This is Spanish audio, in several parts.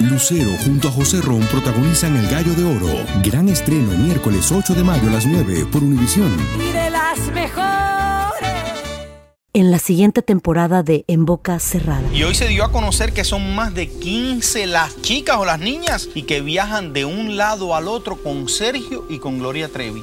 Lucero junto a José Ron protagonizan El Gallo de Oro. Gran estreno miércoles 8 de mayo a las 9 por Univisión. Y de las mejores. En la siguiente temporada de En Boca Cerrada. Y hoy se dio a conocer que son más de 15 las chicas o las niñas y que viajan de un lado al otro con Sergio y con Gloria Trevi.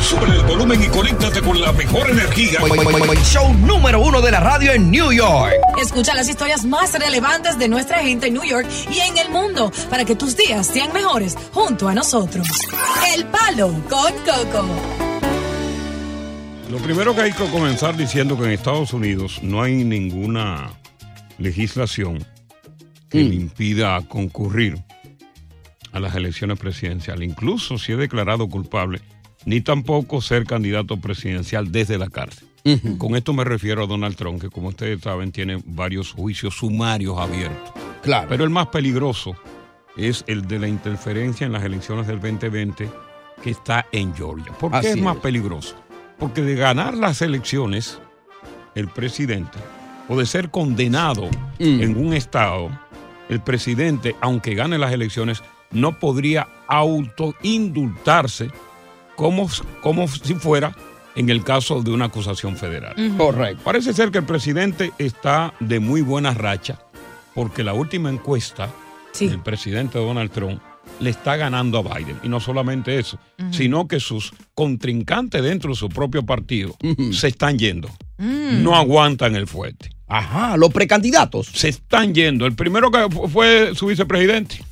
Sube el volumen y conéctate con la mejor energía. Show número uno de la radio en New York. Escucha las historias más relevantes de nuestra gente en New York y en el mundo para que tus días sean mejores junto a nosotros. El Palo con Coco. Lo primero que hay que comenzar diciendo que en Estados Unidos no hay ninguna legislación que le impida concurrir a las elecciones presidenciales, incluso si es declarado culpable, ni tampoco ser candidato presidencial desde la cárcel. Con esto me refiero a Donald Trump, que como ustedes saben tiene varios juicios sumarios abiertos. Claro. Pero el más peligroso es el de la interferencia en las elecciones del 2020 que está en Georgia. ¿Por qué Así es más es. peligroso? Porque de ganar las elecciones, el presidente, o de ser condenado Mm. en un estado, el presidente, aunque gane las elecciones, no podría autoindultarse como, como si fuera en el caso de una acusación federal. Correcto. Parece ser que el presidente está de muy buena racha porque la última encuesta Sí. del presidente Donald Trump le está ganando a Biden. Y no solamente eso, sino que sus contrincantes dentro de su propio partido se están yendo. No aguantan el fuerte. Ajá, los precandidatos. Se están yendo. El primero que fu- fue su vicepresidente,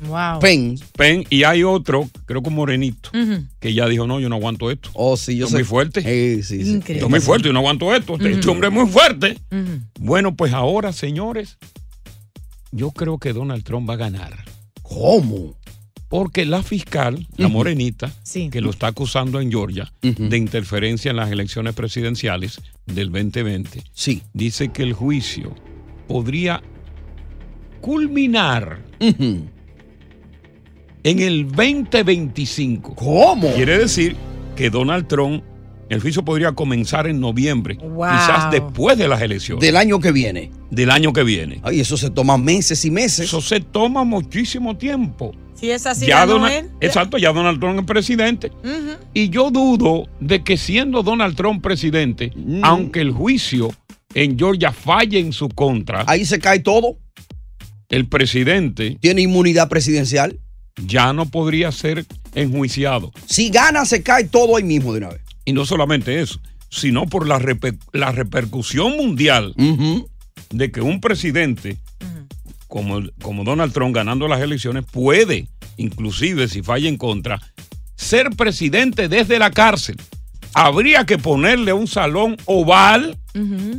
Wow. Penn. Penn, y hay otro, creo que un morenito, que ya dijo, no, yo no aguanto esto. Oh, sí, yo es muy fuerte. Sí, sí, sí. Increíble. Es muy fuerte, yo no aguanto esto. Este, este hombre es muy fuerte. Bueno, pues ahora, señores, yo creo que Donald Trump va a ganar. ¿Cómo? Porque la fiscal, la morenita, Sí. que lo está acusando en Georgia de interferencia en las elecciones presidenciales del 2020, Sí. dice que el juicio podría culminar. En el 2025. ¿Cómo? Quiere decir que Donald Trump, el juicio podría comenzar en noviembre, Wow. quizás después de las elecciones Del año que viene. del año que viene. Ay, eso se toma meses y meses. Eso se toma muchísimo tiempo. Si es así, ya Donald- exacto, ya Donald Trump es presidente. Y yo dudo de que siendo Donald Trump presidente, Mm. aunque el juicio en Georgia falle en su contra, Ahí se cae todo. el presidente Tiene inmunidad presidencial. Ya no podría ser enjuiciado. Si gana, se cae todo ahí mismo de una vez. Y no solamente eso, sino por la, reper- la repercusión mundial de que un presidente como, como Donald Trump ganando las elecciones puede, inclusive si falla en contra, ser presidente desde la cárcel. Habría que ponerle un salón oval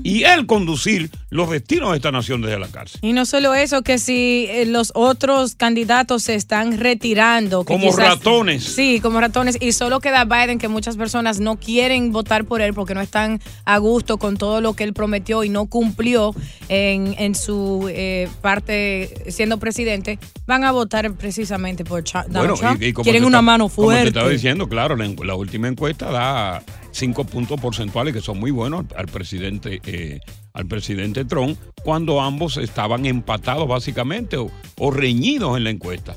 y él conducir los destinos de esta nación desde la cárcel. Y no solo eso, que si eh, los otros candidatos se están retirando. que Como ratones. Sí, como ratones. Y solo queda Biden, que muchas personas no quieren votar por él porque no están a gusto con todo lo que él prometió y no cumplió en, en su eh, parte siendo presidente. Van a votar precisamente por Donald Trump. como Quieren te una está- mano Como te fuerte. estaba diciendo, claro, la última encuesta da cinco puntos porcentuales que son muy buenos al, presidente eh, al presidente Trump cuando ambos estaban empatados básicamente o, o reñidos en la encuesta.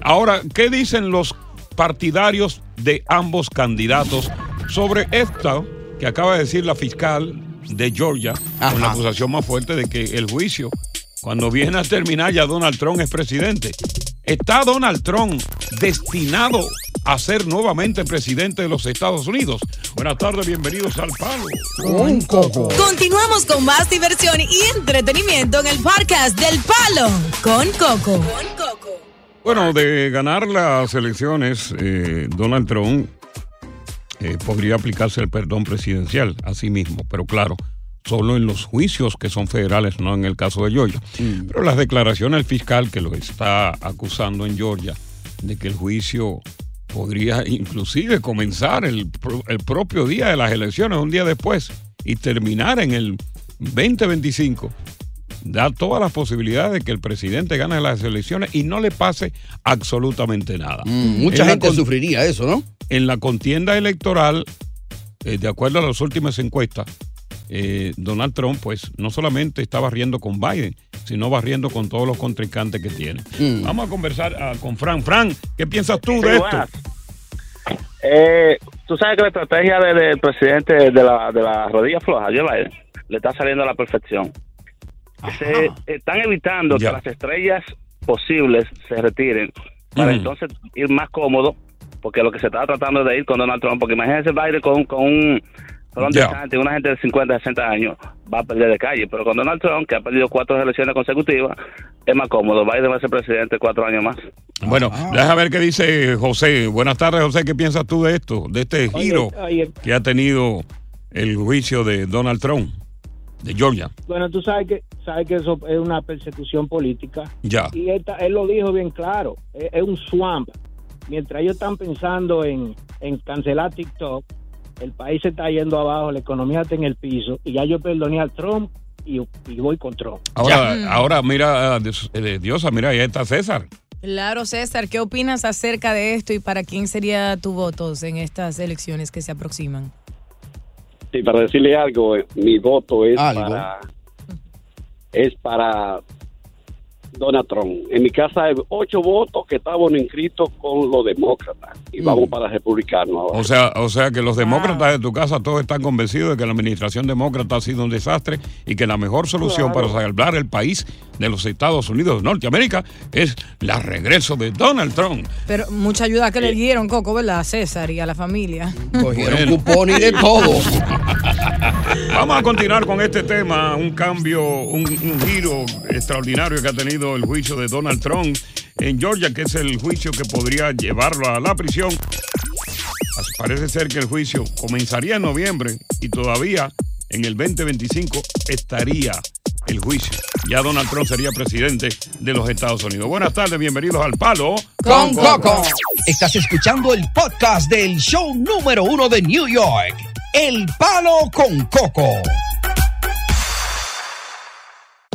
Ahora, ¿qué dicen los partidarios de ambos candidatos sobre esto que acaba de decir la fiscal de Georgia con la acusación más fuerte de que el juicio cuando viene a terminar ya Donald Trump es presidente. ¿Está Donald Trump destinado a ser nuevamente presidente de los Estados Unidos? Buenas tardes, bienvenidos al Palo. Un coco. Continuamos con más diversión y entretenimiento en el podcast del Palo con Coco. Bueno, de ganar las elecciones, eh, Donald Trump eh, podría aplicarse el perdón presidencial a sí mismo, pero claro, solo en los juicios que son federales, no en el caso de Georgia. Pero las declaraciones del fiscal que lo está acusando en Georgia de que el juicio podría inclusive comenzar el, el propio día de las elecciones, un día después, y terminar en el 2025. Da todas las posibilidades de que el presidente gane las elecciones y no le pase absolutamente nada. Mm, mucha En gente sufriría eso, ¿no? En la contienda electoral, eh, de acuerdo a las últimas encuestas, eh, Donald Trump, pues, no solamente está barriendo con Biden, sino barriendo con todos los contrincantes que tiene. Mm. Vamos a conversar ah, con Fran. Fran, ¿qué piensas tú Sí, de esto? Eh, tú sabes que la estrategia de- del presidente de la, de la rodilla floja, Joe Biden, le está saliendo a la perfección. Se están evitando Ya. que las estrellas posibles se retiren para Ujú. entonces ir más cómodo, porque lo que se estaba tratando es de ir con Donald Trump, porque imagínense Biden con, con un Ron Ya. DeSantis, una gente de 50, 60 años, va a perder de calle, pero con Donald Trump, que ha perdido cuatro elecciones consecutivas, es más cómodo. Biden va a ser presidente cuatro años más. Bueno, déjame ver qué dice José. Buenas tardes, José. ¿Qué piensas tú de esto? De este giro oye. que ha tenido el juicio de Donald Trump, de Georgia. Bueno, tú sabes que sabes que eso es una persecución política. Ya. Y él, él lo dijo bien claro, es, es un swamp. Mientras ellos están pensando en, en cancelar TikTok, el país se está yendo abajo, la economía está en el piso, y ya yo perdoné al Trump y, y voy con Trump. Ahora, ahora mira, eh, Diosa, mira, ahí está César. Claro, César, ¿qué opinas acerca de esto y para quién sería tu voto en estas elecciones que se aproximan? Sí, para decirle algo, eh, mi voto es Algo. para es para Donald Trump. En mi casa hay ocho votos que estaban inscritos con los demócratas y Mm. vamos para republicanos ahora. O sea, o sea que los demócratas de tu casa todos están convencidos de que la administración demócrata ha sido un desastre y que la mejor solución Claro. para salvar el país de los Estados Unidos de Norteamérica es el regreso de Donald Trump. Pero mucha ayuda que le dieron, Coco, ¿verdad? A César y a la familia. Cogieron Bueno. cupón y de todo. Vamos a continuar con este tema, un cambio, un, un giro extraordinario que ha tenido el juicio de Donald Trump en Georgia, que es el juicio que podría llevarlo a la prisión. Parece ser que el juicio comenzaría en noviembre y todavía en el 2025 estaría el juicio. Ya Donald Trump sería presidente de los Estados Unidos. Buenas tardes, bienvenidos al Palo Con Coco. Estás escuchando el podcast del show número uno de New York. El Palo con Coco.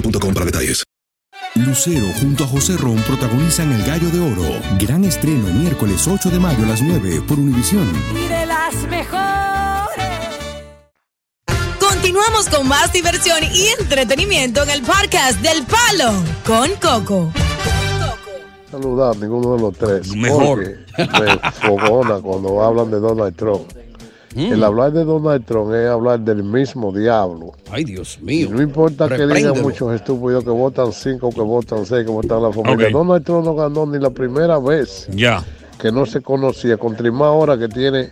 boostmobile.com para detalles. Lucero junto a José Ron protagonizan El Gallo de Oro. Gran estreno miércoles 8 de mayo a las 9 por Univisión. y de las mejores. Continuamos con más diversión y entretenimiento en el podcast del Palo con Coco. saludar a ninguno de los tres. Mejor. Me fogona cuando hablan de Donald Trump. Mm. El hablar de Donald Trump es hablar del mismo diablo. Ay, Dios mío. No importa que digan muchos estúpidos que votan cinco, que votan seis, que votan la familia. Ok. Donald Trump no ganó ni la primera vez Ya. que no se conocía, con más ahora que tiene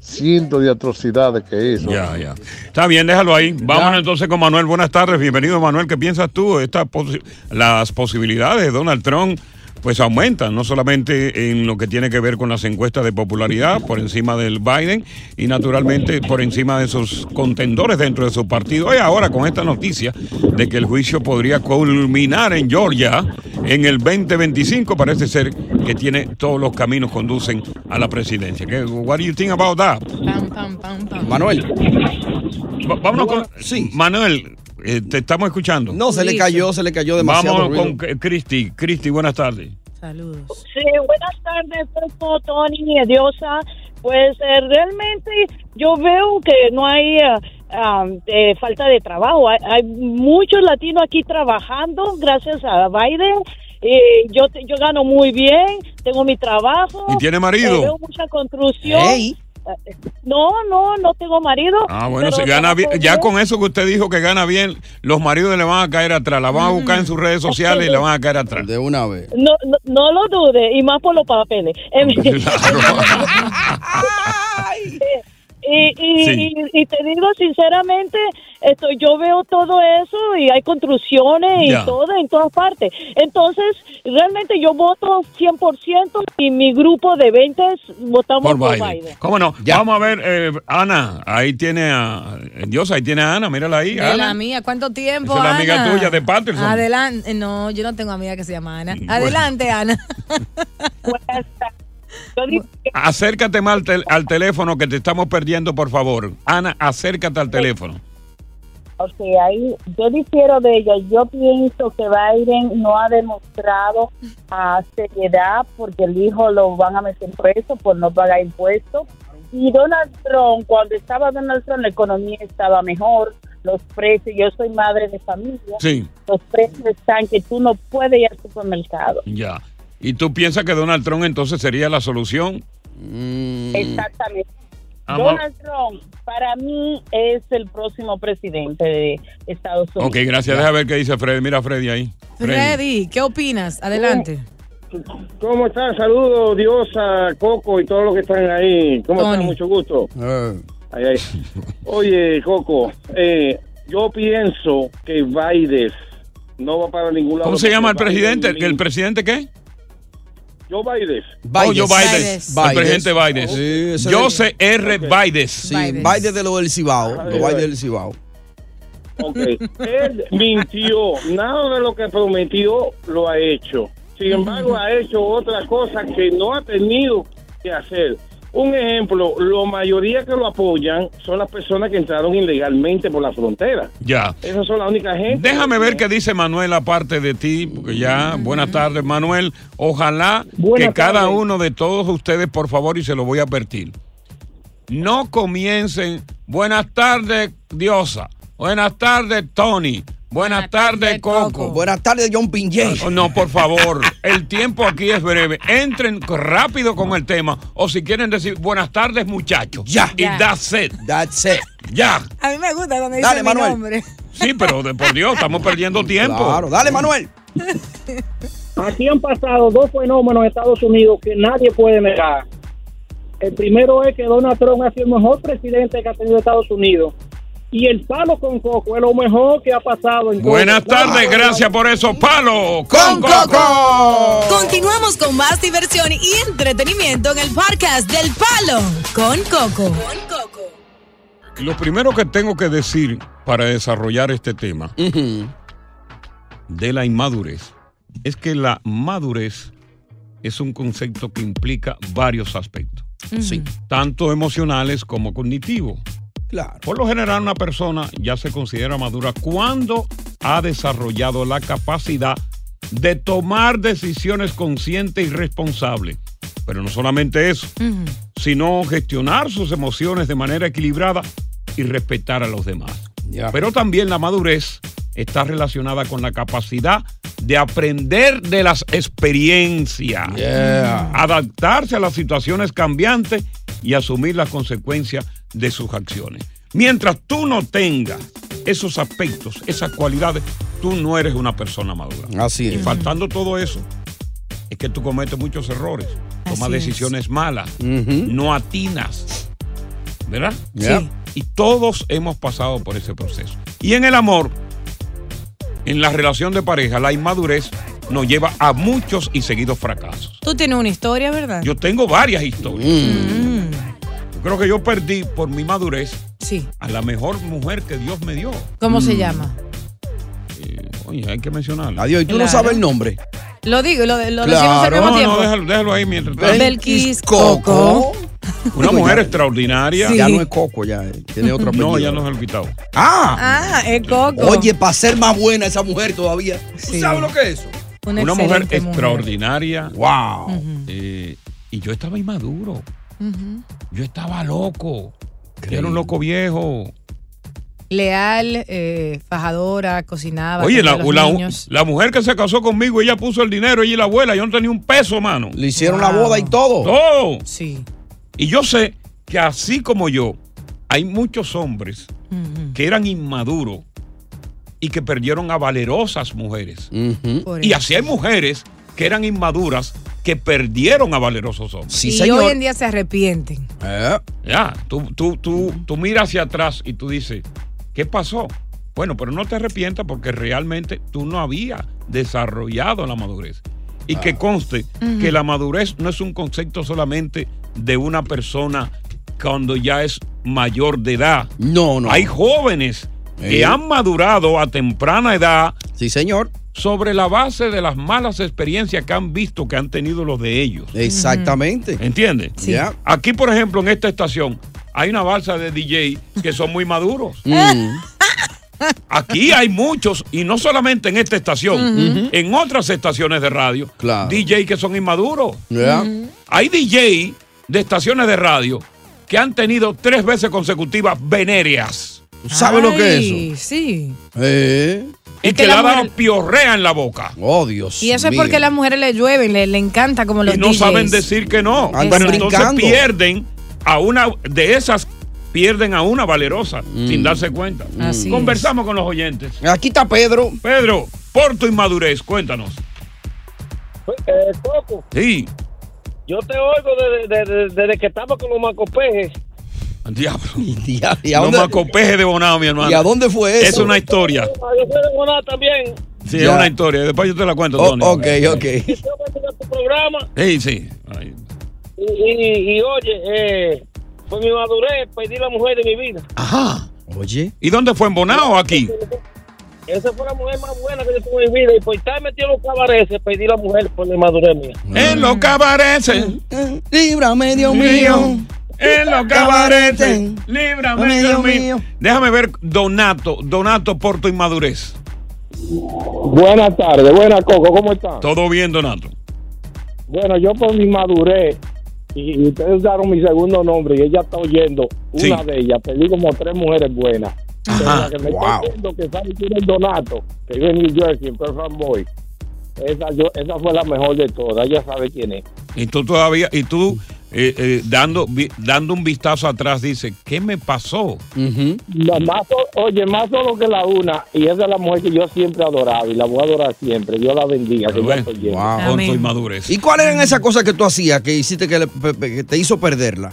cientos de atrocidades que hizo. Ya, ya. Está bien, déjalo ahí. Vámonos entonces con Manuel. Buenas tardes, bienvenido Manuel. ¿Qué piensas tú? Esta posi- las posibilidades de Donald Trump pues aumentan, no solamente en lo que tiene que ver con las encuestas de popularidad por encima del Biden y naturalmente por encima de sus contendores dentro de su partido. Y ahora con esta noticia de que el juicio podría culminar en Georgia en el 2025, parece ser que tiene todos los caminos conducen a la presidencia. ¿Qué, what do you think about that? Pam, pam, pam, pam. Manuel. Va- vámonos con. Sí. Manuel, eh, te estamos escuchando. No, se le cayó, se le cayó demasiado Vamos ruido. con eh, Cristi. Cristi, buenas tardes. Saludos. Sí, buenas tardes, Coco, Tony, Diosa. Pues eh, realmente yo veo que no hay eh, ah, eh, falta de trabajo. Hay, hay muchos latinos aquí trabajando gracias a Biden. Y yo, te- yo gano muy bien, tengo mi trabajo. ¿Y tiene marido? eh, veo mucha construcción. Ey. No, no, no tengo marido. Ah, bueno, si gana bien, ya con eso que usted dijo que gana bien, los maridos le van a caer atrás, la van a buscar en sus redes sociales y le van a caer atrás. De una vez. No, no, no lo dude, y más por los papeles. Em, y, y, Sí. y, y te digo sinceramente, esto, yo veo todo eso y hay construcciones y todo en todas partes. Entonces, realmente yo voto 100% y mi grupo de 20 votamos Por por, Biden. Biden. ¿Cómo no? Vamos a ver, eh, Ana, ahí tiene a Dios, ahí tiene a Ana, mírala ahí. De Ana. la mía, ¿cuánto tiempo? Esa es la amiga Ana? tuya de Patterson. Adelante. No, yo no tengo amiga que se llama Ana. Adelante, Ana. Acércate más al, tel- al teléfono que te estamos perdiendo, por favor. Ana, acércate al teléfono. Ok, ahí yo difiero de ella. Yo pienso que Biden no ha demostrado a seriedad porque el hijo lo van a meter preso por no pagar impuestos. Y Donald Trump, cuando estaba Donald Trump, la economía estaba mejor, los precios, yo soy madre de familia, Sí, los precios están que tú no puedes ir al supermercado. ya. ¿Y tú piensas que Donald Trump entonces sería la solución? Exactamente. Vamos. Donald Trump, para mí, es el próximo presidente de Estados Unidos. Ok, gracias. Deja ver qué dice Freddy. Mira a Freddy ahí. Freddy, ¿qué opinas? Adelante. ¿Cómo están? Saludos, Diosa, Coco y todos los que están ahí. ¿Cómo están? Mucho gusto. Ay, ay. Oye, Coco, eh, yo pienso que Biden no va para ningún lado. ¿Cómo se llama el Biden presidente? ¿El presidente qué? Joe Biden. Oh, Joe Biden. El presidente Biden. Sí, ese Joseph R. Biden. Sí, Biden de lo del Cibao. Lo Biden del Cibao. Ok. Él mintió. Nada de lo que prometió lo ha hecho. Sin embargo, ha hecho otra cosa que no ha tenido que hacer. Un ejemplo, la mayoría que lo apoyan son las personas que entraron ilegalmente por la frontera. Ya. Esas son la única gente. Déjame ver qué dice Manuel aparte de ti, porque ya, buenas tardes Manuel. Ojalá Buenas que cada uno de todos ustedes, por favor, y se lo voy a advertir, no comiencen, buenas tardes Diosa, buenas tardes Tony, buenas tardes Coco. Buenas tardes John Pinjay. Oh, No, por favor, el tiempo aquí es breve. Entren rápido con el tema, o si quieren decir buenas tardes muchachos. Ya. Y that's it. That's it. Ya. A mí me gusta cuando dice mi Manuel. nombre. Sí, pero de por Dios, estamos perdiendo tiempo. Claro, dale Manuel. Aquí han pasado dos fenómenos en Estados Unidos que nadie puede negar. El primero es que Donald Trump ha sido el mejor presidente que ha tenido Estados Unidos. Y el palo con coco es lo mejor que ha pasado en Buenas tardes, gracias por eso, palo con coco. Continuamos con más diversión y entretenimiento en el podcast del Palo con Coco. Lo primero que tengo que decir para desarrollar este tema de la inmadurez es que la madurez es un concepto que implica varios aspectos, Sí. tanto emocionales como cognitivos. Claro. Por lo general, una persona ya se considera madura cuando ha desarrollado la capacidad de tomar decisiones conscientes y responsables. Pero no solamente eso, sino gestionar sus emociones de manera equilibrada y respetar a los demás. Pero también la madurez está relacionada con la capacidad de aprender de las experiencias, Yeah. adaptarse a las situaciones cambiantes y asumir las consecuencias de sus acciones. Mientras tú no tengas esos aspectos, esas cualidades, tú no eres una persona madura. Así Y es. faltando todo eso, es que tú cometes muchos errores, tomas Así es. decisiones malas, no atinas, ¿verdad? Yeah. Sí. Y todos hemos pasado por ese proceso. Y en el amor, en la relación de pareja, la inmadurez nos lleva a muchos y seguidos fracasos. Tú tienes una historia, ¿verdad? Yo tengo varias historias. Mm. Yo creo que yo perdí por mi madurez Sí. a la mejor mujer que Dios me dio. ¿Cómo se Mm. llama? Oye, hay que mencionarla. Adiós, y tú no Claro. sabes el nombre. Lo digo, lo, lo decimos al mismo no, tiempo. no, déjalo, déjalo ahí mientras tanto. Belkis Coco. Una mujer extraordinaria. Sí. Ya no es Coco, ya eh, tiene otro apellido. No, ya no se lo he quitado. Ah, Ah, es Coco. oye, para ser más buena esa mujer todavía. ¿Tú sabes lo que es eso? Una, Una mujer extraordinaria. Wow. Eh, y yo estaba inmaduro. Yo estaba loco. Yo era un loco viejo. Leal, eh, fajadora, cocinaba. Oye, la, la- mujer que se casó conmigo, ella puso el dinero, ella y la abuela. Yo no tenía un peso, mano. Le hicieron la boda y todo. Todo. Sí. Y yo sé que así como yo, hay muchos hombres que eran inmaduros y que perdieron a valerosas mujeres. Y así hay mujeres que eran inmaduras que perdieron a valerosos hombres. y hoy en día se arrepienten. Ya, tú, tú, tú, tú miras hacia atrás y tú dices, ¿qué pasó? Bueno, pero no te arrepientas porque realmente tú no habías desarrollado la madurez. Y que conste Ujú. que la madurez no es un concepto solamente de una persona cuando ya es mayor de edad. No, no. Hay jóvenes que Eh. han madurado a temprana edad. Sí, señor. Sobre la base de las malas experiencias que han visto que han tenido los de ellos. Exactamente. ¿Entiendes? Sí. Ya. Aquí, por ejemplo, en esta estación, hay una balsa de DJ que son muy maduros. Mm. Aquí hay muchos, y no solamente en esta estación, en otras estaciones de radio, Claro. DJ que son inmaduros. Hay DJ de estaciones de radio que han tenido tres veces consecutivas venéreas. ¿Sabes lo que es eso? Sí. Eh. Y Es que, que le la ha dado mujer- piorrea en la boca. Oh, Dios. Y eso es porque a las mujeres le llueven, le, le encanta como los y no DJs. saben decir que no. Andan Pero entonces pierden a una de esas, pierden a una valerosa sin darse cuenta. Así Conversamos con los oyentes. Aquí está Pedro. Pedro, por tu inmadurez, cuéntanos. Eh, Coco, Sí, yo te oigo desde, desde- desde que estamos con los macopejes. Diablo. ¿Y a Los dónde- macopejes de Bonao, mi hermano. ¿Y a dónde fue eso? Es una historia. Ah, Yo soy de Guaná también. Sí, Ya. es una historia. Después yo te la cuento, Oh, Tony. ok, ok. Yo me a tu programa Sí, sí. Ay, y, y- y, oye, eh, por mi madurez perdí la mujer de mi vida. Ajá. Oye. ¿Y dónde fue? ¿En Bonao o aquí? Esa fue la mujer más buena que yo tuve en mi vida y por estar metido en los cabarets perdí la mujer por mi madurez mía. En los cabarets. Líbrame, Dios mío. En los cabaretes. Líbrame, Ay, Dios mío. mío. Déjame ver, Donato. Donato, por tu inmadurez. Buenas tardes, buenas Coco, ¿cómo están? Todo bien, Donato. Bueno, yo por mi madurez y, y ustedes usaron mi segundo nombre y ella está oyendo una Sí. de ellas, pedí como tres mujeres buenas. Ajá. que me Wow. está oyendo que sabe quién es Donato, que vive en New Jersey, en Harbor Boy. Esa, yo, esa fue la mejor de todas, ella sabe quién es. Y tú todavía, y tú eh, eh, dando, vi- dando un vistazo atrás, dice, ¿qué me pasó? No, más, so- oye, más solo que la una, y esa es la mujer que yo siempre he adorado y la voy a adorar siempre. Dios la bendiga. Que lleno. Wow. Con tu inmadurez. ¿Y cuáles eran esas cosas que tú hacías que hiciste que, le- que te hizo perderla?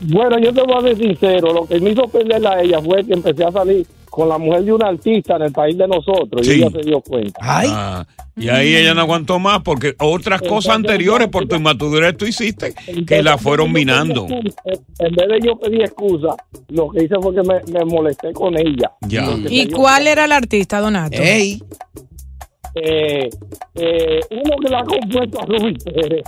Bueno, yo te voy a ser sincero, lo que me hizo perderla a ella fue que empecé a salir con la mujer de un artista en el país de nosotros y ella se dio cuenta. Ah, y ahí ella no aguantó más porque otras cosas anteriores por tu inmadurez tú hiciste que la fueron minando. En vez de yo pedir excusa, lo que hice fue que me, me molesté con ella. Ya. ¿Y cuál era el artista, Donato? Ey. Eh, eh, uno que la ha compuesto a Rubí Pérez.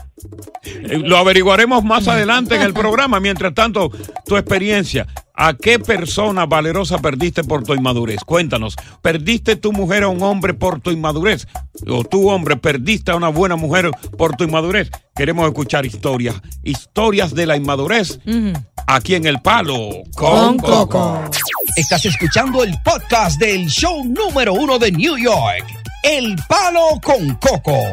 Eh, Lo averiguaremos más adelante en el programa. Mientras tanto, tu experiencia. ¿A qué persona valerosa perdiste por tu inmadurez? Cuéntanos. ¿Perdiste tu mujer a un hombre por tu inmadurez? ¿O tú, hombre, perdiste a una buena mujer por tu inmadurez? Queremos escuchar historias. Historias de la inmadurez. Aquí en El Palo con, Coco. Estás escuchando el podcast del show número uno de New York, El Palo con Coco.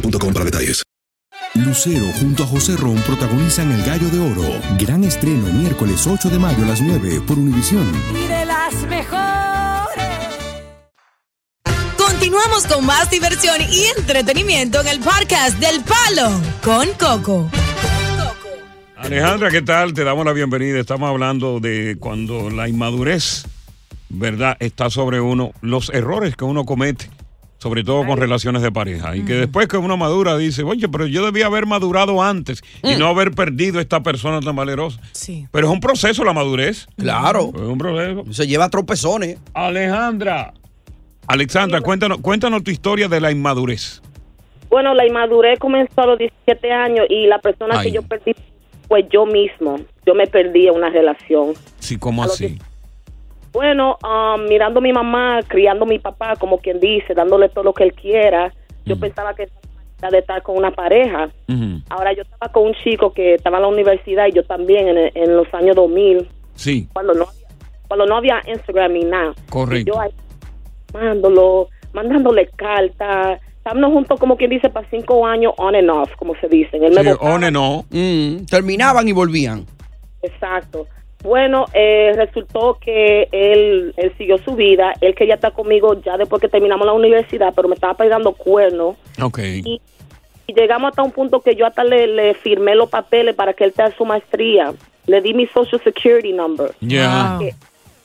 boostmobile.com para detalles. Lucero junto a José Ron protagonizan El Gallo de Oro. Gran estreno miércoles 8 de mayo a las 9 por Univisión. Y de las mejores. Continuamos con más diversión y entretenimiento en el podcast del Palo con Coco. Alejandra, ¿qué tal? Te damos la bienvenida. Estamos hablando de cuando la inmadurez, ¿verdad?, está sobre uno, los errores que uno comete, sobre todo con relaciones de pareja. Y que después que uno madura dice, oye, pero yo debía haber madurado antes y no haber perdido esta persona tan valerosa. Sí. Pero es un proceso la madurez. Claro. Es un proceso. Se lleva tropezones. Alejandra. Alexandra, cuéntanos, cuéntanos tu historia de la inmadurez. Bueno, la inmadurez comenzó a los 17 años y la persona Ay. que yo perdí fue yo mismo. Yo me perdí en una relación. Sí, ¿cómo A así? Bueno, um, mirando a mi mamá, criando a mi papá, como quien dice, dándole todo lo que él quiera, yo pensaba que era de estar con una pareja. Ahora yo estaba con un chico que estaba en la universidad y yo también en, el- en los años 2000, Sí, cuando no había, cuando no había Instagram ni nada. correcto. Y yo ahí mandándolo, mandándole cartas. Estábamos juntos como quien dice para cinco años on and off, como se dice. Él Sí, on and off. Mm, terminaban y volvían. Exacto. Bueno, eh, resultó que él, él siguió su vida. Él quería estar conmigo ya después que terminamos la universidad, pero me estaba pegando cuernos. Ok. Y, y llegamos hasta un punto que yo hasta le, le firmé los papeles para que él tenga su maestría. Le di mi Social Security number. Ya. para que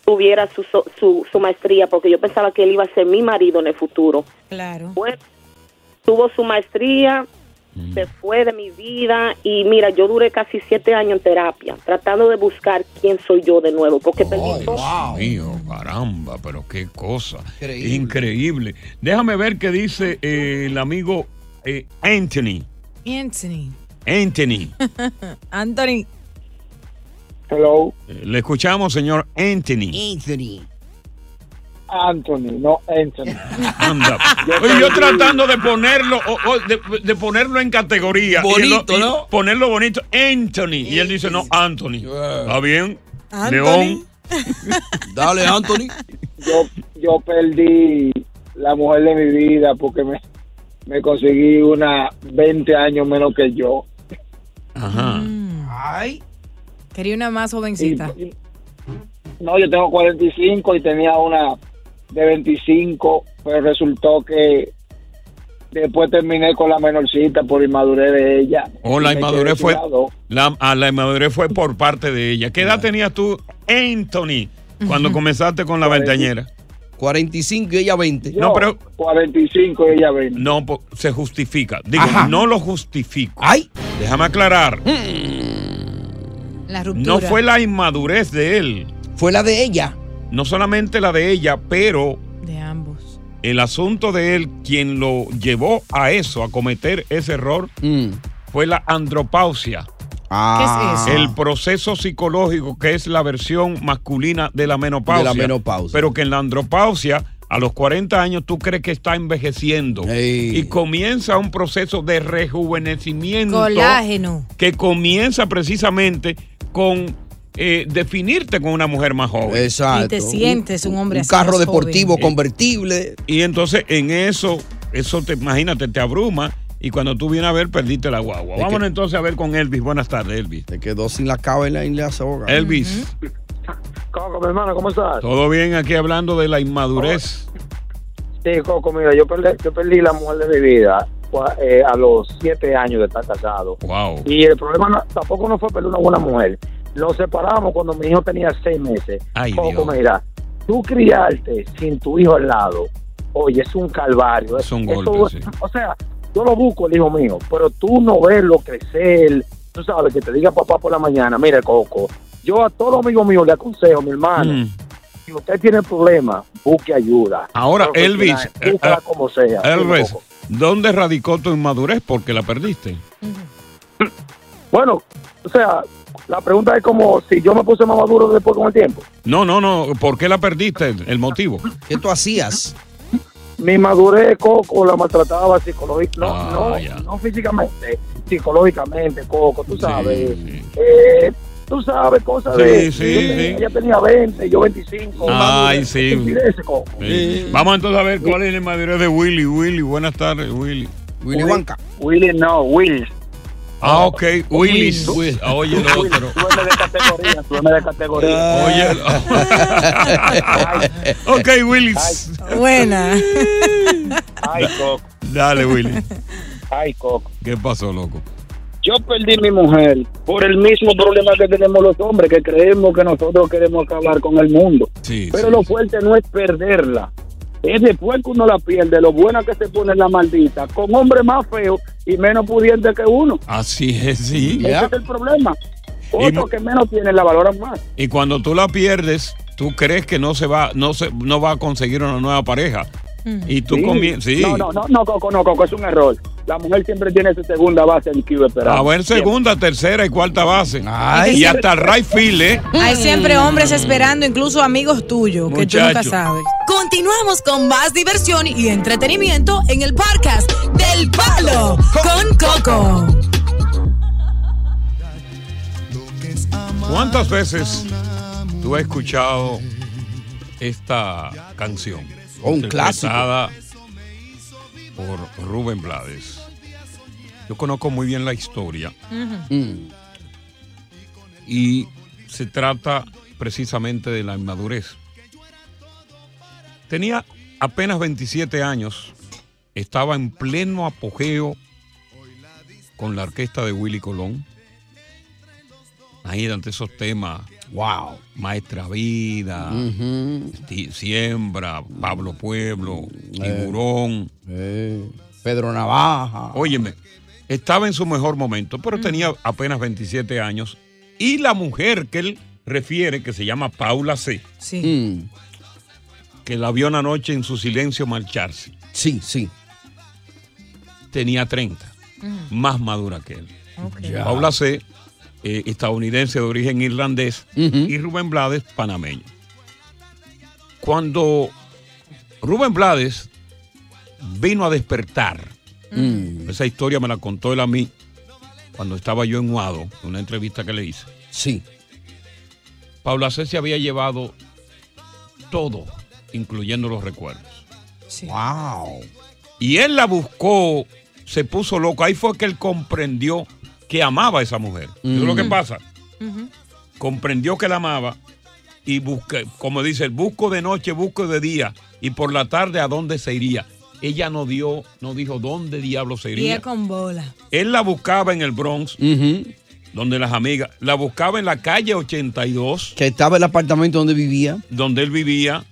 tuviera su, so- su, su maestría, porque yo pensaba que él iba a ser mi marido en el futuro. Claro. Bueno, tuvo su maestría, se fue de mi vida y mira, yo duré casi siete años en terapia, tratando de buscar quién soy yo de nuevo, porque perdí todo. Dios mío, caramba, pero qué cosa. Increíble. Déjame ver qué dice eh, el amigo eh, Anthony. Anthony. Anthony. Anthony. Hello. Le escuchamos, señor Anthony. Anthony. Anthony, no Anthony. Anda. Oye, yo tratando de ponerlo, o- o de, de ponerlo en categoría. y Bonito. Ponerlo bonito. Anthony. Y él dice, no, Anthony. ¿Está bien? Anthony. León. Dale, Anthony. Yo, yo perdí la mujer de mi vida porque me, me conseguí una 20 años menos que yo. Ajá. Ay. Quería una más jovencita. No, yo tengo 45 y tenía una de 25, pero resultó que después terminé con la menorcita por inmadurez de ella. O la inmadurez fue. La, a la inmadurez fue por parte de ella. ¿Qué edad tenías tú, Anthony, cuando comenzaste con la ventañera? 45 y ella 20. No, pero. 45 y ella 20. No, se justifica. Digo, no lo justifico. Ay. Déjame aclarar. La ruptura. No fue la inmadurez de él. Fue la de ella. No solamente la de ella, pero De ambos. el asunto de él, quien lo llevó a eso, a cometer ese error, fue la andropausia. Ah. ¿Qué es eso? El proceso psicológico que es la versión masculina de la menopausia. De la menopausia. Pero que en la andropausia, a los 40 años, tú crees que está envejeciendo. Y comienza un proceso de rejuvenecimiento. Colágeno. Que comienza precisamente con eh, definirte con una mujer más joven. Exacto. Y te sientes un hombre Un así carro más deportivo joven. convertible. Y entonces en eso, eso te, imagínate, te abruma y cuando tú vienes a ver, perdiste la guagua. Vámonos que- entonces a ver con Elvis. Buenas tardes, Elvis. Te quedó sin la cava y la, soga. Elvis, Coco, mi hermano, ¿cómo estás? ¿todo bien aquí hablando de la inmadurez? Sí, Coco, mira, yo perdí, yo perdí la mujer de mi vida eh, a los 7 años de estar casado. Wow. Y el problema no- tampoco no fue perder una buena mujer. Nos separamos cuando mi hijo tenía 6 meses. Ay, Coco, Dios. mira, tú criarte sin tu hijo al lado, oye, es un calvario. Es un Eso- golpe, sí. O sea, yo lo busco, el hijo mío, pero tú no verlo crecer. Tú sabes, que te diga papá por la mañana, mire, Coco, yo a todos los amigos míos le aconsejo, mi hermano, Mm. si usted tiene problemas, busque ayuda. Ahora, Elvis, eh, eh, como sea. Elvis. ¿dónde radicó tu inmadurez? Porque la perdiste. Bueno, o sea, la pregunta es como si yo me puse más maduro después con el tiempo. No, no, no. ¿Por qué la perdiste? El motivo. ¿Qué tú hacías? Mi madurez, Coco, la maltrataba psicológicamente, no, Ah, no, ya. no físicamente, pichológicamente, Coco, tú sabes. Eh, tú sabes, cosas Sí, de... sí, yo sí. Ella tenía 20, yo 25. Ay, madurez, sí. estupidez, Coco. Sí. Vamos entonces a ver cuál es la inmadurez de Willy. Willy, buenas tardes, Willy. Willy Wanka. Willy no, Willis. Ah, ok, Willis. Will. Ah, Oye, el otro. Súbeme de categoría, súbeme de categoría. Oye. ok, Willis. Buena. Ay, Coco. Dale, Willy. Ay, Coco. ¿Qué pasó, loco? Yo perdí mi mujer por el mismo problema que tenemos los hombres, que creemos que nosotros queremos acabar con el mundo. Sí, Pero sí, lo fuerte no es perderla. Es después que uno la pierde, lo buena que se pone la maldita, con hombres más feos y menos pudientes que uno. Así es, sí. Ese es el problema. Y Otros que menos tienen la valoran más. Y cuando tú la pierdes, tú crees que no se va, no se, no va a conseguir una nueva pareja. Y tú Sí. comienzas. Sí. No, no, no, no, Coco, no, Coco, es un error. La mujer siempre tiene su segunda base en Cuba esperando. A ver, segunda, tercera y cuarta base. Ay. Y hasta el right field, ¿eh? Hay siempre hombres esperando, incluso amigos tuyos, que tú nunca sabes. Continuamos con más diversión y entretenimiento en el podcast del Palo con Coco. ¿Cuántas veces tú has escuchado esta canción? Un clásico. por Rubén Blades. Yo conozco muy bien la historia Mm. y se trata precisamente de la inmadurez. Tenía apenas 27 años, estaba en pleno apogeo con la orquesta de Willy Colón. Ahí ante esos temas. Wow. Maestra Vida, Siembra, Pablo Pueblo, Tiburón. Pedro Navaja. Óyeme, estaba en su mejor momento, pero tenía apenas 27 años. Y la mujer que él refiere, que se llama Paula C., Mm. que la vio una noche en su silencio marcharse. Sí, sí. Tenía 30, más madura que él. Ya. Paula C., eh, estadounidense de origen irlandés, y Rubén Blades, panameño. Cuando Rubén Blades vino a despertar, Mm. esa historia me la contó él a mí cuando estaba yo en Guado, en una entrevista que le hice. Sí. Paula C. se había llevado todo, incluyendo los recuerdos. Wow. Y él la buscó, se puso loco. Ahí fue que él comprendió que amaba a esa mujer. Eso es lo que Mm. pasa. Comprendió que la amaba y busca, como dice, busco de noche, busco de día y por la tarde a dónde se iría. Ella no dio, no dijo dónde diablo se Y iría. es con bola. Él la buscaba en el Bronx, donde las amigas, la buscaba en la calle 82, Que estaba el apartamento donde vivía. donde él vivía.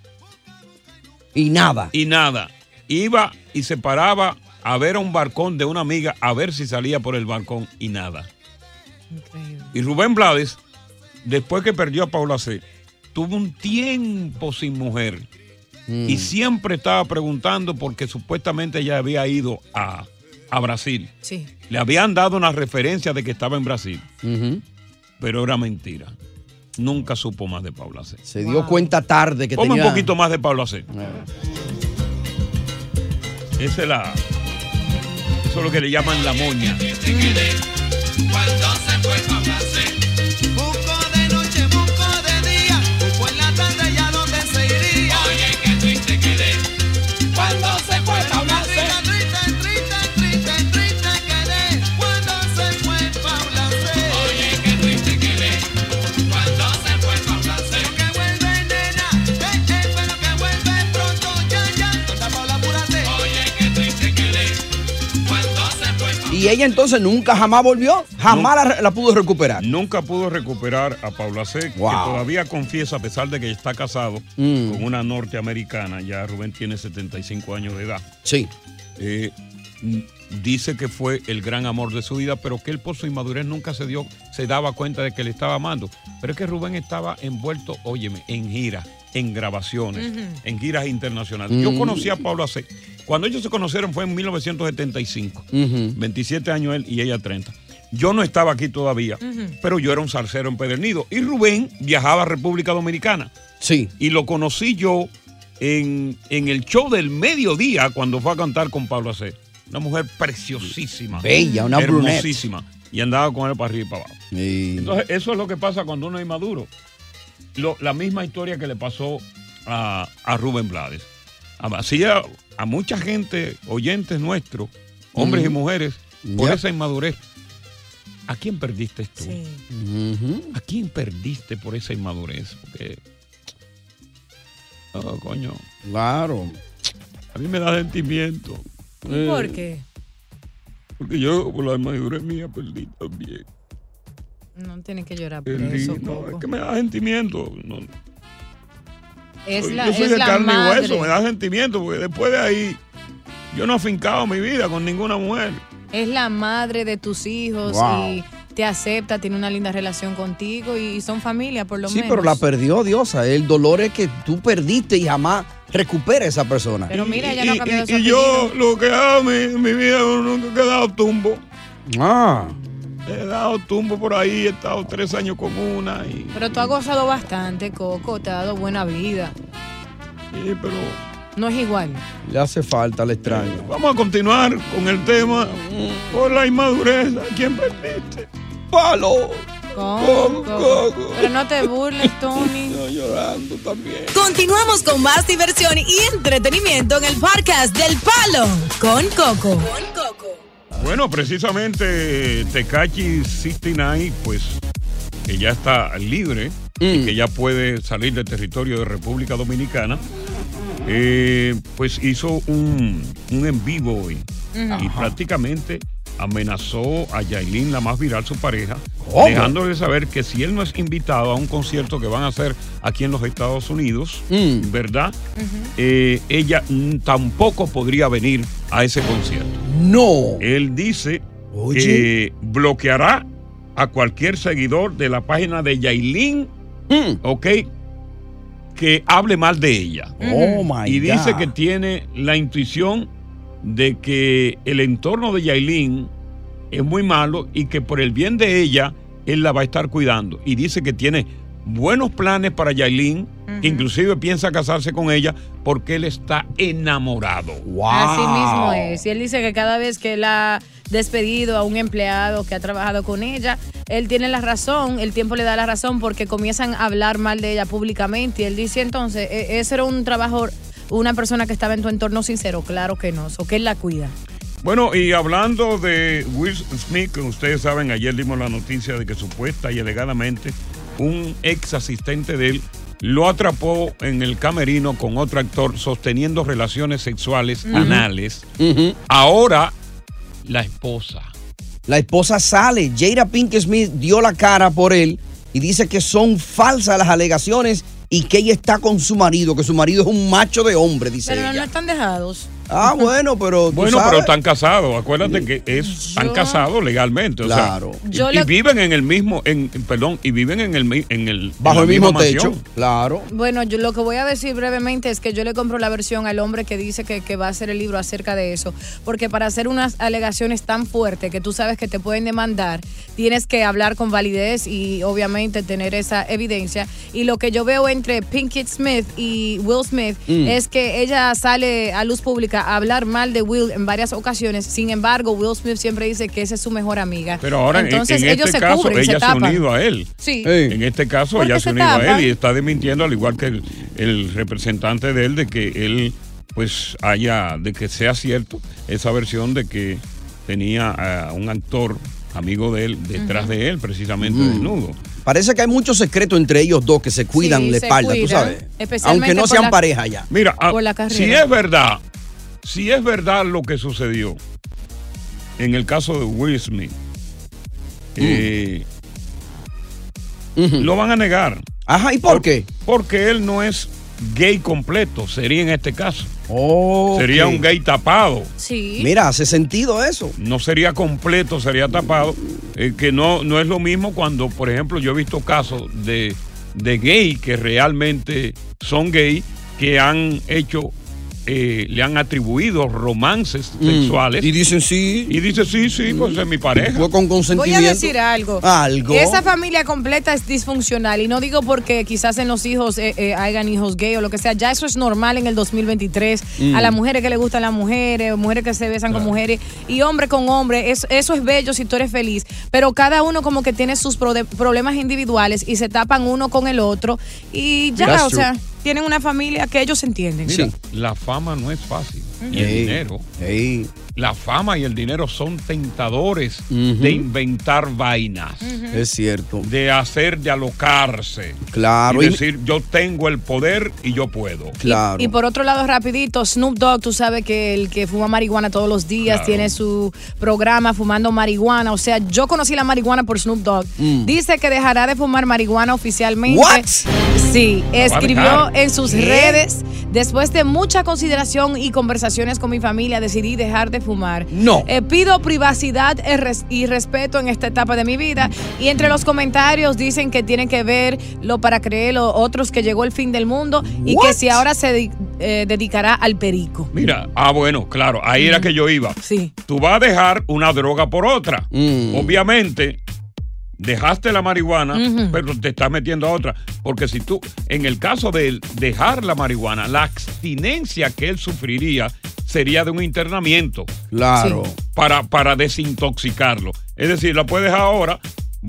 Y nada. Y nada. Iba y se paraba a ver a un balcón de una amiga, a ver si salía por el balcón y nada. Y Rubén Blades, después que perdió a Paula C., tuvo un tiempo sin mujer. Mm. Y siempre estaba preguntando porque supuestamente ella había ido a, a Brasil. Sí. Le habían dado una referencia de que estaba en Brasil, pero era mentira. Nunca supo más de Paula C. Se dio cuenta tarde que Ponme tenía... un poquito más de Paula C. Esa es la. Eso es lo que le llaman la moña. Y ella entonces nunca jamás volvió. Jamás la, la pudo recuperar. Nunca pudo recuperar a Paula C, que Wow. todavía confiesa, a pesar de que está casado Mm. con una norteamericana, ya Rubén tiene 75 años de edad. Sí. Eh, dice que fue el gran amor de su vida, pero que él por su inmadurez nunca se dio, se daba cuenta de que le estaba amando. Pero es que Rubén estaba envuelto, óyeme, en giras, en grabaciones, en giras internacionales. Yo Mm. conocí a Pablo C. Cuando ellos se conocieron fue en 1975. Ujú. 27 años él y ella 30. Yo no estaba aquí todavía, pero yo era un salsero empedernido. Y Rubén viajaba a República Dominicana. Sí. Y lo conocí yo en, en el show del mediodía cuando fue a cantar con Pablo C. Una mujer preciosísima. Bella, una brunette. hermosísima. Y andaba con él para arriba y para abajo. Entonces, eso es lo que pasa cuando uno es maduro. Lo- la misma historia que le pasó a, a Rubén Blades. A- Así a, a mucha gente, oyentes nuestros, hombres y mujeres, por esa inmadurez. ¿A quién perdiste tú? Ujú. ¿A quién perdiste por esa inmadurez? Porque. Oh, coño. Claro. A mí me da sentimiento. ¿Por qué? Porque yo, por la inmadurez mía, perdí también. No tienen que llorar por eso, No, es que me da sentimiento. No, Es la, yo soy es de la carne madre. y hueso, me da sentimiento, porque después de ahí, yo no he afincado mi vida con ninguna mujer. Es la madre de tus hijos Wow. y te acepta, tiene una linda relación contigo y son familia por lo Sí, menos. pero la perdió, Diosa. El dolor es que tú perdiste y jamás recupera esa persona. Pero mira, ella no ha Y, cambiado su y yo lo que hago en mi, mi vida, nunca he dado tumbo. Ah. He dado tumbo por ahí, he estado tres años con una y... Pero tú has gozado bastante, Coco, te ha dado buena vida. Sí, pero No es igual. Le hace falta, le extraño. vamos a continuar con el tema por la inmadurez. ¿A quién perdiste? ¡Palo! Coco. Pero no te burles, Tony. llorando también. Continuamos con más diversión y entretenimiento en el podcast del Palo con Coco. Bueno, precisamente Tecachi 69, pues que ya está libre y que ya puede salir del territorio de República Dominicana, eh, pues hizo un, un en vivo hoy y prácticamente amenazó a Yailin, la más viral, su pareja, ¿Cómo? dejándole saber que si él no es invitado a un concierto que van a hacer aquí en los Estados Unidos, ¿verdad? Eh, ella mm, tampoco podría venir a ese concierto. No. Él dice Oye. que bloqueará a cualquier seguidor de la página de Yailin, ¿ok? Que hable mal de ella. Oh, my y dice God. que tiene la intuición de que el entorno de Yailin es muy malo y que por el bien de ella, él la va a estar cuidando. Y dice que tiene buenos planes para Yailin, que inclusive piensa casarse con ella porque él está enamorado. Así mismo es. Y él dice que cada vez que él ha despedido a un empleado que ha trabajado con ella, él tiene la razón, el tiempo le da la razón porque comienzan a hablar mal de ella públicamente. Y él dice entonces, "E- ese era un trabajo, una persona que estaba en tu entorno sincero. Claro que no, o que él la cuida. Bueno, y hablando de Will Smith, que ustedes saben, ayer dimos la noticia de que supuesta y alegadamente un ex asistente de él lo atrapó en el camerino con otro actor sosteniendo relaciones sexuales anales. Ahora, la esposa. La esposa sale. Jada Pink Smith dio la cara por él y dice que son falsas las alegaciones y que ella está con su marido, que su marido es un macho de hombre, dice Pero ella. no están dejados. Ah, bueno, pero. tú Bueno, sabes. pero están casados. Acuérdate que es, están casados legalmente. o sea, Claro. y, Yo y le- viven en el mismo, en, perdón, y viven en el, mi- en el Bajo en el mismo techo. mansión. Claro. Bueno, yo lo que voy a decir brevemente es que yo le compro la versión al hombre que dice que, que va a hacer el libro acerca de eso. Porque para hacer unas alegaciones tan fuertes que tú sabes que te pueden demandar, tienes que hablar con validez y obviamente tener esa evidencia. Y lo que yo veo entre Pinkett Smith y Will Smith Mm. es que ella sale a luz pública a hablar mal de Will en varias ocasiones. Sin embargo, Will Smith siempre dice que esa es su mejor amiga. Pero ahora en- Entonces en, ellos este se caso cubren, ella se se, ha tapan. unido a él. Sí. En este caso ¿Por ella se ha unido a él y está desmintiendo al igual que el, el representante de él de que él pues haya de que sea cierto esa versión de que tenía a un actor amigo de él detrás de él precisamente Mm. desnudo. Parece que hay mucho secreto entre ellos dos que se cuidan Sí, la se espalda, tú sabes. Aunque no sean la- pareja ya. Mira, ah, Por la carrera. si es verdad, si es verdad lo que sucedió en el caso de Will Smith, eh, lo van a negar. Ajá, ¿y por qué? Porque él no es gay completo, sería en este caso. Ok. Sería un gay tapado. Sí. Mira, hace sentido eso. No sería completo, sería tapado. eh, que no, no es lo mismo cuando, por ejemplo, yo he visto casos de, de gay que realmente son gay, que han hecho, eh, le han atribuido romances Mm. sexuales. Y dicen sí. Y dice sí, sí, pues es mi pareja. Fue con Voy consentimiento. a decir algo. Algo. Esa familia completa es disfuncional y no digo porque quizás en los hijos eh, eh, hayan hijos gay o lo que sea, ya eso es normal en el 2023. Mm. A las mujeres que le gustan las mujeres, mujeres que se besan con mujeres y hombre con hombre, es- eso es bello si tú eres feliz, pero cada uno como que tiene sus problemas individuales y se tapan uno con el otro y ya, That's o sea, true. Tienen una familia que ellos entienden. Mira, la fama no es fácil. Y el Ey, dinero. La fama y el dinero son tentadores de inventar vainas. Es cierto. De hacer, de alocarse. Claro. Y y- decir, yo tengo el poder y yo puedo. Claro. Y por otro lado, rapidito, Snoop Dogg, tú sabes que el que fuma marihuana todos los días Claro. tiene su programa fumando marihuana. O sea, yo conocí la marihuana por Snoop Dogg. Mm. Dice que dejará de fumar marihuana oficialmente. What? Sí, escribió en sus ¿Qué? redes Después de mucha consideración y conversaciones con mi familia, decidí dejar de fumar. No. Eh, pido privacidad y res- y respeto en esta etapa de mi vida. Y entre los comentarios dicen que tienen que ver lo para creer lo- otros que llegó el fin del mundo y que si ahora se eh, dedicará al perico. Mira, ah, bueno, claro, ahí era que yo iba. Sí. Tú vas a dejar una droga por otra. Obviamente, dejaste la marihuana, pero te estás metiendo a otra. Porque si tú, en el caso de él, dejar la marihuana, la abstinencia que él sufriría sería de un internamiento. Claro. Para, para desintoxicarlo. Es decir, la puedes ahora,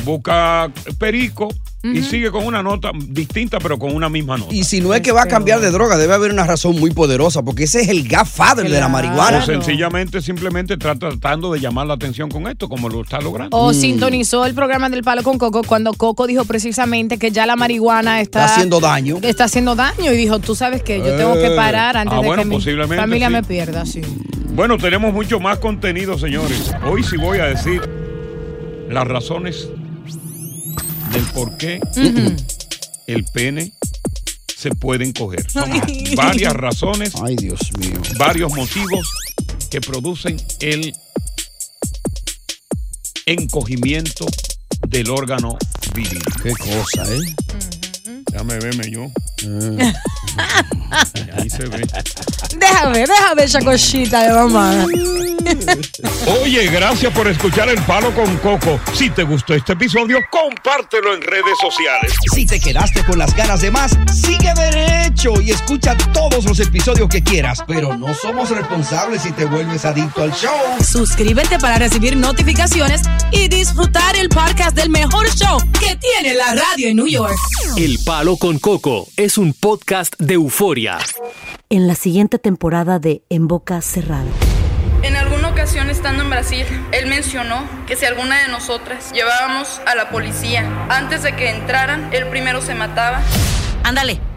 busca perico y sigue con una nota distinta, pero con una misma nota. Y si no es que va a cambiar de droga, debe haber una razón muy poderosa, porque ese es el godfather de la marihuana. O sencillamente, simplemente trata- tratando de llamar la atención con esto, como lo está logrando. O Mm. sintonizó el programa del Palo con Coco cuando Coco dijo precisamente que ya la marihuana está, Está haciendo daño. Está haciendo daño y dijo, tú sabes que yo tengo que Eh. parar antes Ah, de bueno, que mi familia sí. me pierda. Sí. Bueno, tenemos mucho más contenido, señores. Hoy sí voy a decir las razones del por qué el pene se puede encoger. Son Ay. varias razones. Ay, Dios mío. Varios motivos que producen el encogimiento del órgano viril. Qué cosa, ¿eh? Déjame verme yo. Ahí se ve. Déjame, déjame esa cosita de mamá. Oye, gracias por escuchar El Palo con Coco. Si te gustó este episodio, compártelo en redes sociales. Si te quedaste con las ganas de más, sigue y escucha todos los episodios que quieras. Pero no somos responsables si te vuelves adicto al show. Suscríbete para recibir notificaciones y disfrutar el podcast del mejor show que tiene la radio en New York. El Palo con Coco es un podcast de euforia. En la siguiente temporada de En Boca Cerrada. En alguna ocasión estando en Brasil, él mencionó que si alguna de nosotras llevábamos a la policía antes de que entraran, él primero se mataba. Ándale,